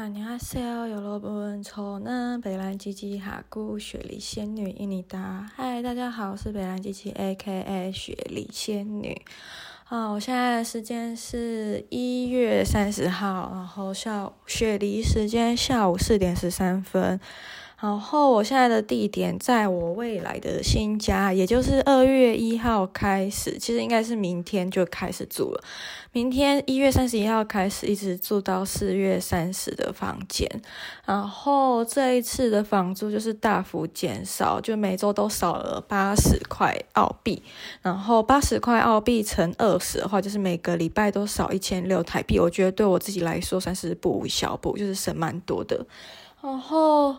안녕하세요，여러분，저는北兰吉吉哈姑雪梨仙女伊妮达。嗨，大家好，我是北兰吉吉 A.K.A 雪梨仙女。啊，我现在的时间是一月三十号，然后下午雪梨时间下午四点十三分。 然后我现在的地点在我未来的新家，也就是二月一号开始，其实应该是明天就开始住了。明天一月三十一号开始，一直住到四月三十的房间。然后这一次的房租就是大幅减少，就每周都少了八十块澳币。然后八十块澳币乘二十的话，就是每个礼拜都少一千六台币。我觉得对我自己来说算是不小补，就是省蛮多的。然后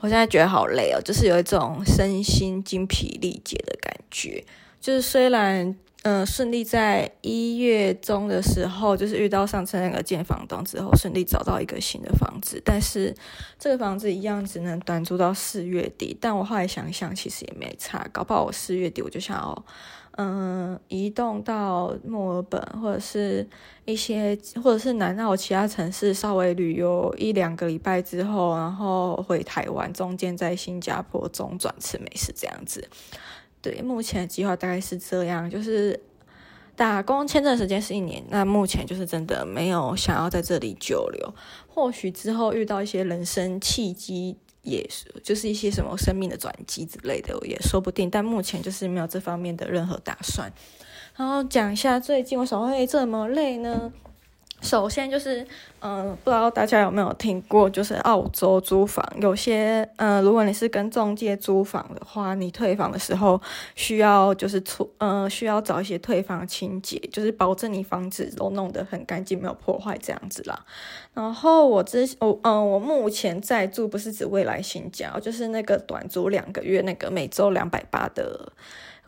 我现在觉得好累哦，就是有一种身心精疲力竭的感觉。就是虽然嗯、呃、顺利在一月中的时候，就是遇到上次那个建房东之后，顺利找到一个新的房子，但是这个房子一样只能短租到四月底。但我后来想想，其实也没差，搞不好我四月底我就想要。嗯，移动到墨尔本，或者是一些，或者是南澳其他城市稍微旅游一两个礼拜之后，然后回台湾，中间在新加坡中转吃美食这样子。对，目前的计划大概是这样，就是打工签证时间是一年，那目前就是真的没有想要在这里久留，或许之后遇到一些人生契机。也是，就是一些什么生命的转机之类的，也说不定。但目前就是没有这方面的任何打算。然后讲一下最近为什么会这么累呢？首先就是，嗯、不知道大家有没有听过，就是澳洲租房，有些，嗯、如果你是跟中介租房的话，你退房的时候需要就是出，嗯、需要找一些退房清洁，就是保证你房子都弄得很干净，没有破坏这样子啦。然后我之，我，嗯、我目前在住不是指未来新家，就是那个短租两个月，那个每周两百八的。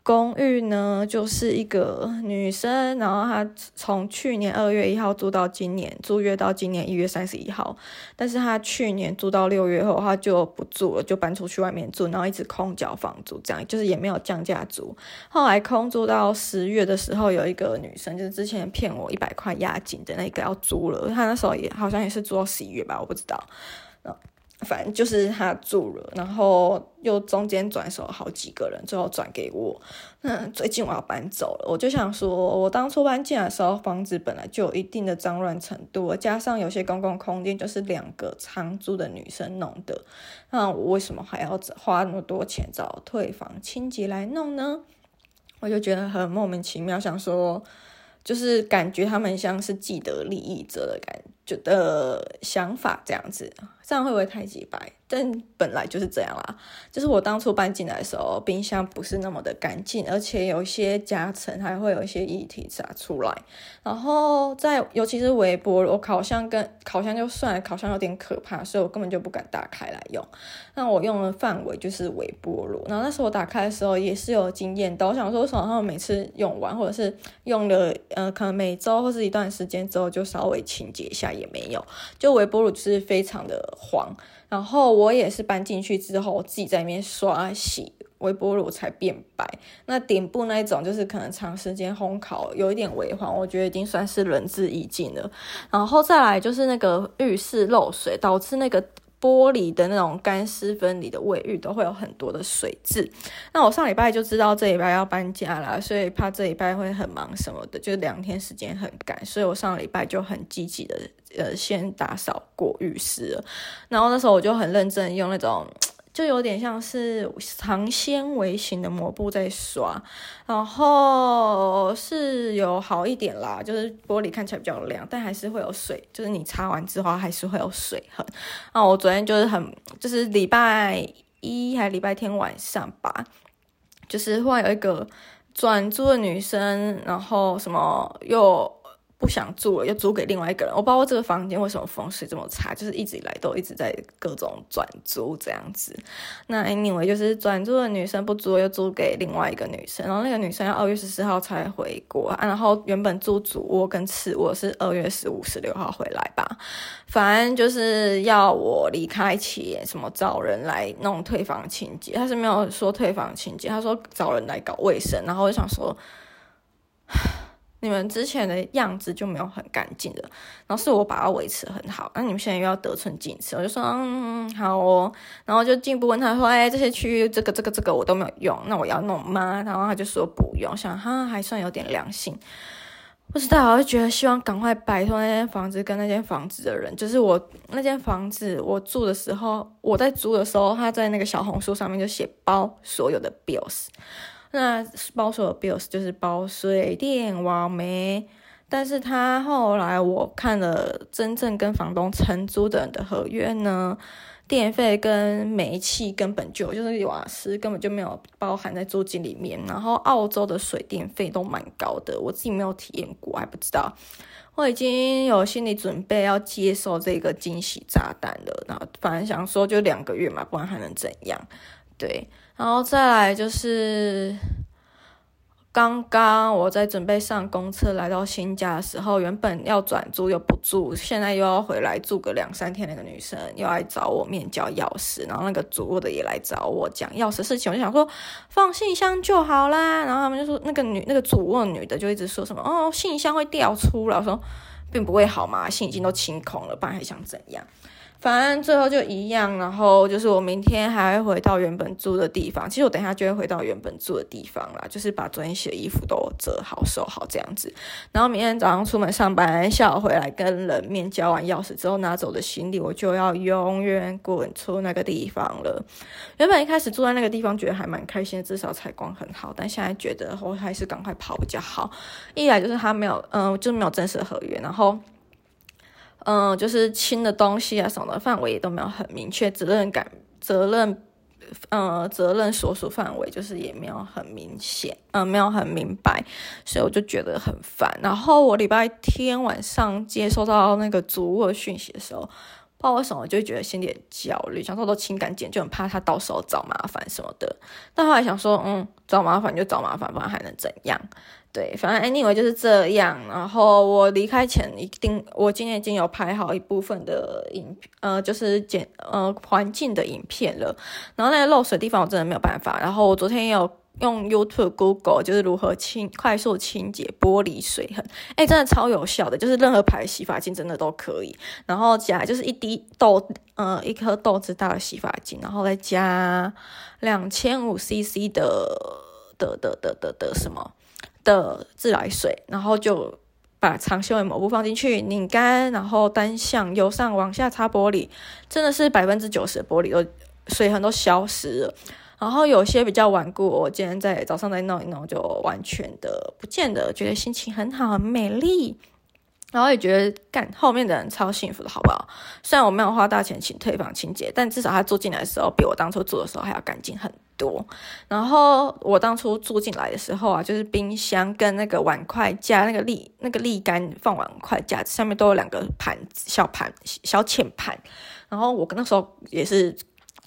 公寓呢，就是一个女生，然后她从去年二月一号租到今年，租约到今年一月三十一号，但是她去年租到六月后，她就不住了，就搬出去外面住，然后一直空缴房租，这样就是也没有降价租。后来空租到十月的时候，有一个女生，就是之前骗我一百块押金的那个要租了，她那时候也好像也是租到十一月吧，我不知道。反正就是他住了，然后又中间转手好几个人，最后转给我。那最近我要搬走了，我就想说，我当初搬进来的时候，房子本来就有一定的脏乱程度，加上有些公共空间就是两个长租的女生弄的，那我为什么还要花那么多钱找退房清洁来弄呢？我就觉得很莫名其妙，想说，就是感觉他们像是既得利益者的感觉的想法这样子。这样会不会太直白？但本来就是这样啦。就是我当初搬进来的时候，冰箱不是那么的干净，而且有一些夹层还会有一些液体洒出来。然后在尤其是微波炉、烤箱跟烤箱就算了，烤箱有点可怕，所以我根本就不敢打开来用。那我用的范围就是微波炉。然后那时候我打开的时候也是有经验的，我想说为什么他们每次用完或者是用了呃可能每周或是一段时间之后就稍微清洁一下也没有，就微波炉就是非常的。黄，然后我也是搬进去之后，自己在里面刷洗微波炉才变白。那顶部那一种就是可能长时间烘烤，有一点微黄，我觉得已经算是仁至义尽了。然后再来就是那个浴室漏水，导致那个玻璃的那种干湿分离的卫浴都会有很多的水渍。那我上礼拜就知道这礼拜要搬家啦，所以怕这礼拜会很忙什么的，就两天时间很赶，所以我上礼拜就很积极的。呃，先打扫过浴室了，然后那时候我就很认真用那种，就有点像是长纤维型的抹布在刷，然后是有好一点啦，就是玻璃看起来比较亮，但还是会有水，就是你擦完之后还是会有水痕。啊，我昨天就是很，就是礼拜一还礼拜天晚上吧，就是忽然有一个转租的女生，然后什么又。不想住了，又租给另外一个人。我不知道这个房间为什么风水这么差，就是一直以来都一直在各种转租这样子。那 anyway 就是转租的女生不租，又租给另外一个女生。然后那个女生要二月十四号才回国。然后原本租主卧跟次卧是二月十五、十六号回来吧。反正就是要我离开前，什么找人来弄退房清洁。他是没有说退房清洁，他说找人来搞卫生。然后我就想说。你们之前的样子就没有很干净的，然后是我把它维持很好，那你们现在又要得寸进尺，我就说嗯好哦，然后就进一步问他说，哎这些区域这个这个这个我都没有用，那我要弄吗？然后他就说不用，想他还算有点良心。不知道，我就觉得希望赶快摆脱那间房子跟那间房子的人。就是我那间房子，我住的时候，我在租的时候，他在那个小红书上面就写包所有的 bills，那包所有 bills 就是包水电网煤。但是他后来我看了真正跟房东承租的人的合约呢。电费跟煤气根本就就是瓦斯根本就没有包含在租金里面，然后澳洲的水电费都蛮高的，我自己没有体验过，还不知道。我已经有心理准备要接受这个惊喜炸弹了，然后反正想说就两个月嘛，不然还能怎样？对，然后再来就是。刚刚我在准备上公车来到新家的时候，原本要转租又不住，现在又要回来住个两三天。那个女生又来找我面交钥匙，然后那个主卧的也来找我讲钥匙事情。我就想说放信箱就好啦，然后他们就说那个女那个主卧女的就一直说什么哦，信箱会掉出来，我说并不会好嘛，信已经都清空了，不然还想怎样？反正最后就一样，然后就是我明天还会回到原本住的地方。其实我等一下就会回到原本住的地方啦，就是把昨天洗的衣服都折好收好这样子。然后明天早上出门上班，下午回来跟人面交完钥匙之后拿走的行李，我就要永远滚出那个地方了。原本一开始住在那个地方觉得还蛮开心，至少采光很好，但现在觉得我还是赶快跑比较好。一来就是他没有，嗯、就没有正式合约，然后。嗯，就是清的东西啊，什么的范围也都没有很明确，责任感、责任，呃，责任所属范围就是也没有很明显，嗯，没有很明白，所以我就觉得很烦。然后我礼拜天晚上接收到那个主卧讯息的时候，不知道为什么就会觉得心里焦虑，想说都清干净，就很怕他到时候找麻烦什么的。但后来想说，嗯，找麻烦就找麻烦，不然还能怎样？对，反正 anyway 就是这样。然后我离开前一定，我今天已经有拍好一部分的影，呃，就是剪呃环境的影片了。然后那个漏水地方我真的没有办法。然后我昨天也有用 YouTube、Google，就是如何清快速清洁玻璃水痕，哎，真的超有效的，就是任何牌洗发精真的都可以。然后加就是一滴豆，呃，一颗豆子大的洗发精，然后再加两千五 CC 的的的的的的什么。的自来水，然后就把长纤维抹布放进去拧干，然后单向由上往下擦玻璃，真的是百分之九十的玻璃都水痕都消失了。然后有些比较顽固，我今天在早上再弄一弄，就完全的不见得，觉得心情很好，很美丽。然后也觉得干后面的人超幸福的，好不好？虽然我没有花大钱请退房清洁，但至少他住进来的时候比我当初住的时候还要干净很多。然后我当初住进来的时候啊，就是冰箱跟那个碗筷架、那个沥那个沥干放碗筷架子上面都有两个盘小盘小浅盘。然后我那时候也是。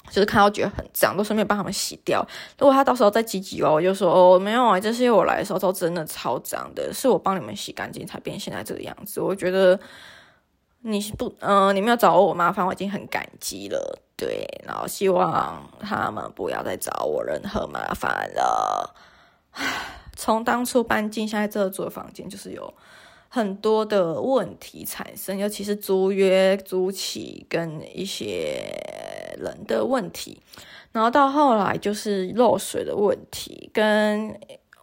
就是看到觉得很脏，都顺便帮他们洗掉。如果他到时候再挤挤哦，我就说哦，没有啊，这是因为我来的时候都真的超脏的，是我帮你们洗干净才变现在这个样子。我觉得你不，嗯、呃，你没有找我麻烦，我已经很感激了。对，然后希望他们不要再找我任何麻烦了。从当初搬进现在这个住的房间，就是有很多的问题产生，尤其是租约租期跟一些。人的问题，然后到后来就是漏水的问题，跟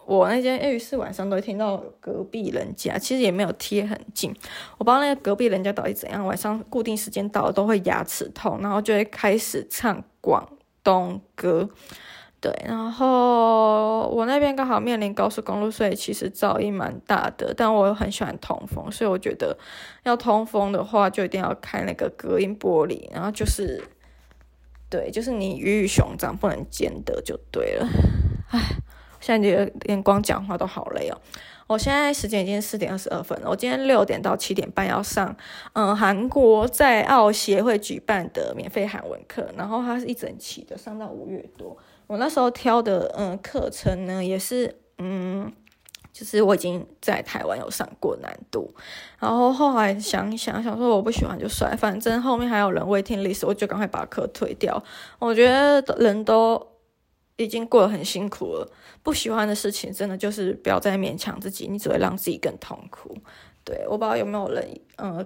我那间浴室晚上都会听到隔壁人家，其实也没有贴很近，我不知道那个隔壁人家到底怎样，晚上固定时间到了都会牙齿痛，然后就会开始唱广东歌，对，然后我那边刚好面临高速公路，所以其实噪音蛮大的，但我又很喜欢通风，所以我觉得要通风的话，就一定要开那个隔音玻璃，然后就是。对，就是你鱼与熊掌不能兼得就对了。唉，现在觉得连光讲话都好累哦。我现在时间已经四点二十二分了。我今天六点到七点半要上，嗯，韩国在澳协会举办的免费韩文课，然后它是一整期的，上到五月多。我那时候挑的，嗯，课程呢也是，嗯。就是我已经在台湾有上过难度，然后后来想一想，想说我不喜欢就算，反正后面还有人 waiting list，我就赶快把课退掉。我觉得人都已经过得很辛苦了。不喜欢的事情，真的就是不要再勉强自己，你只会让自己更痛苦。对，我不知道有没有人，嗯。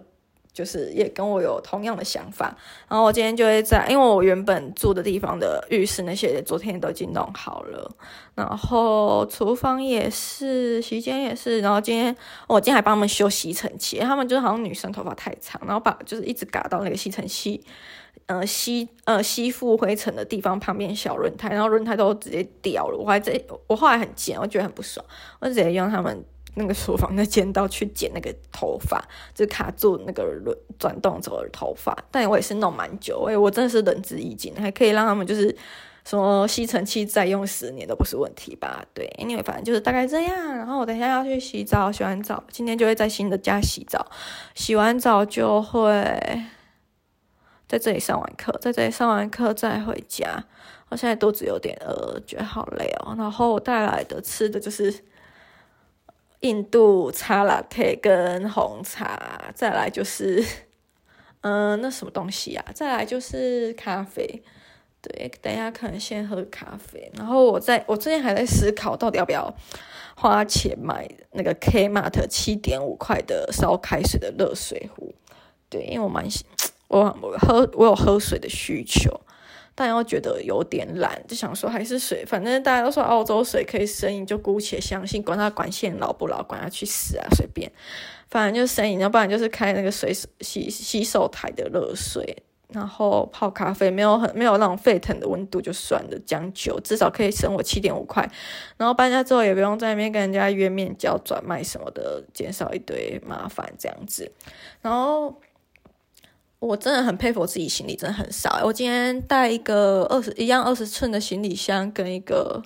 就是也跟我有同样的想法，然后我今天就会在，因为我原本住的地方的浴室那些昨天都已经弄好了，然后厨房也是，洗衣间也是，然后今天我今天还帮他们修吸尘器，他们就是好像女生头发太长，然后把就是一直嘎到那个吸尘器，呃吸呃吸附灰尘的地方旁边小轮胎，然后轮胎都直接掉了，我还在我后来很贱，我觉得很不爽，我直接用他们。那个厨房的剪刀去剪那个头发，就卡住那个轮转动轴的头发。但我也是弄蛮久，哎，我真的是仁至义尽，还可以让他们就是什么吸尘器再用十年都不是问题吧？对，因为反正就是大概这样。然后我等一下要去洗澡，洗完澡今天就会在新的家洗澡，洗完澡就会在这里上完课，在这里上完课再回家。我现在肚子有点饿，觉得好累哦。然后我带来的吃的就是。印度茶 latte 跟红茶，再来就是，嗯、那什么东西啊？再来就是咖啡。对，等一下可能先喝咖啡。然后我在我最近还在思考，到底要不要花钱买那个 Kmart 七点五块的烧开水的热水壶。对，因为我蛮喜，我我喝我有喝水的需求。但又觉得有点懒，就想说还是水，反正大家都说澳洲水可以生饮，就姑且相信，管它管线老不老，管它去死啊，随便，反正就生饮，要不然就是开那个水洗洗手台的热水，然后泡咖啡，没有很没有那种沸腾的温度就算了，将就，至少可以省我七点五块，然后搬家之后也不用在那边跟人家约面交转卖什么的，减少一堆麻烦这样子，然后。我真的很佩服我自己，行李真的很少。我今天带一个二十一样二十寸的行李箱，跟一个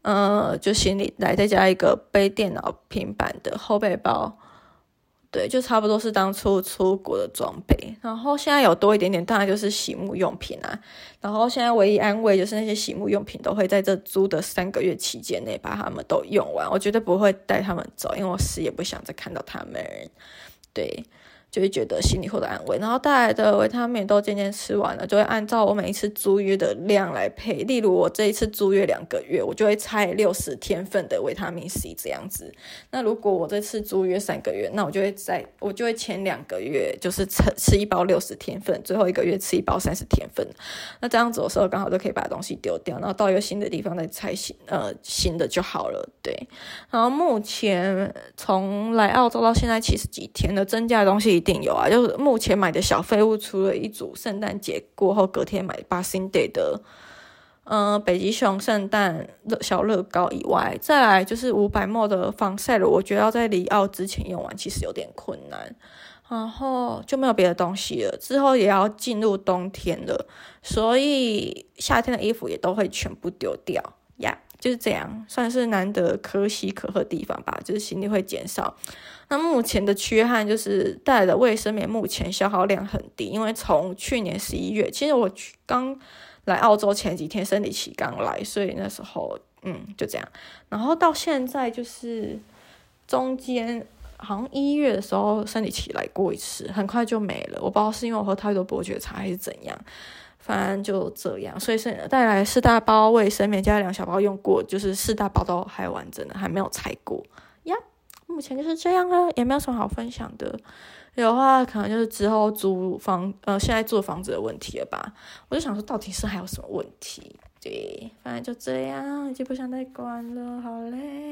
呃，就行李来再加一个背电脑、平板的后背包，对，就差不多是当初出国的装备。然后现在有多一点点，当然就是洗沐用品啊。然后现在唯一安慰就是那些洗沐用品都会在这租的三个月期间内把它们都用完。我绝对不会带他们走，因为我死也不想再看到他们。对。就会觉得心里获得安慰，然后带来的维他命都渐渐吃完了，就会按照我每一次租约的量来配。例如我这一次租约两个月，我就会拆六十天份的维他命 C 这样子。那如果我这次租约三个月，那我就会在我就会前两个月就是吃吃一包六十天份，最后一个月吃一包三十天份。那这样子的时候刚好就可以把东西丢掉，然后到一个新的地方再拆新呃新的就好了。对，然后目前从来澳洲到现在七十几天的增加的东西。定有啊，就是目前买的小废物，除了一组圣诞节过后隔天买 Boxing Day 的，嗯、北极熊圣诞乐小乐高以外，再来就是五百 ml 的防晒乳，我觉得要在离澳之前用完，其实有点困难，然后就没有别的东西了。之后也要进入冬天了，所以夏天的衣服也都会全部丢掉呀。就是这样，算是难得可喜可贺的地方吧。就是行李会减少。那目前的缺憾就是带来的卫生棉目前消耗量很低，因为从去年十一月，其实我刚来澳洲前几天生理期刚来，所以那时候嗯就这样。然后到现在就是中间好像一月的时候生理期来过一次，很快就没了。我不知道是因为我喝太多伯爵茶还是怎样。反正就这样，所以是带来四大包卫生棉加两小包用过，就是四大包都还完整的，还没有拆过呀。目前就是这样了，也没有什么好分享的。有的话可能就是之后租房，呃，现在租房子的问题了吧。我就想说，到底是还有什么问题？对，反正就这样，已经不想再管了，好嘞。